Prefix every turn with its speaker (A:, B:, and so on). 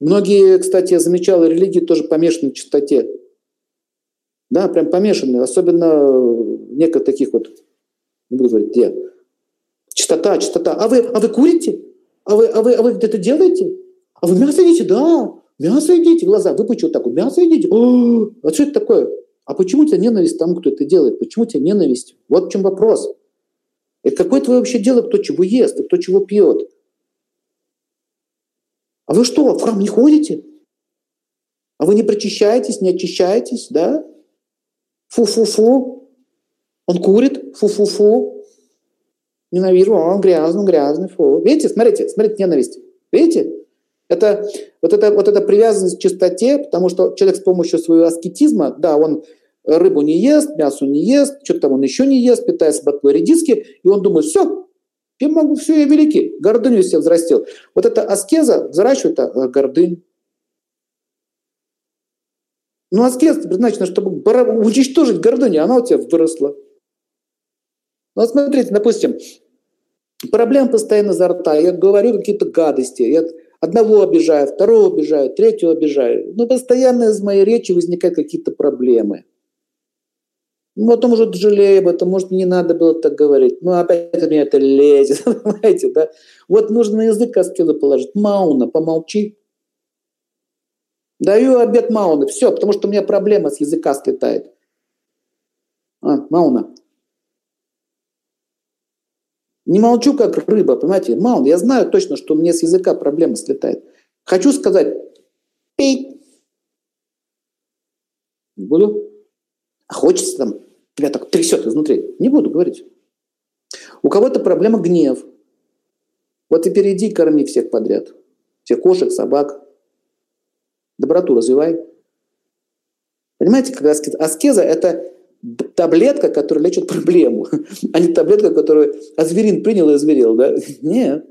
A: Многие, кстати, я замечал, религии тоже помешаны на чистоте. Да, прям помешаны. Особенно некоторых таких вот, не буду говорить, где. Чистота, чистота. А вы, а вы курите? А вы, а вы, а вы где-то делаете? А вы мясо едите? Да. Мясо едите. Глаза выпучу вот так. Мясо едите. О, а что это такое? А почему у тебя ненависть тому, кто это делает? Почему у тебя ненависть? Вот в чем вопрос. Это какое твое вообще дело, кто чего ест, и кто чего пьет? А вы что, в храм не ходите? А вы не прочищаетесь, не очищаетесь, да? Фу-фу-фу. Он курит, фу-фу-фу. Ненавижу, он грязный, грязный, фу. Видите, смотрите, смотрите, ненависть. Видите? Это вот, это вот эта привязанность к чистоте, потому что человек с помощью своего аскетизма, да, он рыбу не ест, мясо не ест, что-то там он еще не ест, питается ботвой редиски, и он думает, все, я могу, все, я великий, гордыню себе взрастил. Вот эта аскеза взращивает э, гордынь. Ну, аскеза предназначена, чтобы уничтожить гордыню, она у тебя выросла. Ну, вот смотрите, допустим, проблем постоянно за рта, я говорю какие-то гадости, я одного обижаю, второго обижаю, третьего обижаю. Но постоянно из моей речи возникают какие-то проблемы. Ну, потом уже жалею об этом, может, не надо было так говорить. Но опять у меня это лезет, понимаете, да? Вот нужно на язык аскезу положить. Мауна, помолчи. Даю обед Мауна. Все, потому что у меня проблема с языка слетает. А, Мауна. Не молчу, как рыба, понимаете? Маун, я знаю точно, что мне с языка проблема слетает. Хочу сказать, пей. Буду. А хочется там, тебя так трясет изнутри. Не буду говорить. У кого-то проблема гнев. Вот и перейди, корми всех подряд. Всех кошек, собак. Доброту развивай. Понимаете, как аскеза? Аскеза – это таблетка, которая лечит проблему, а не таблетка, которую азверин принял и озверел. Да? Нет.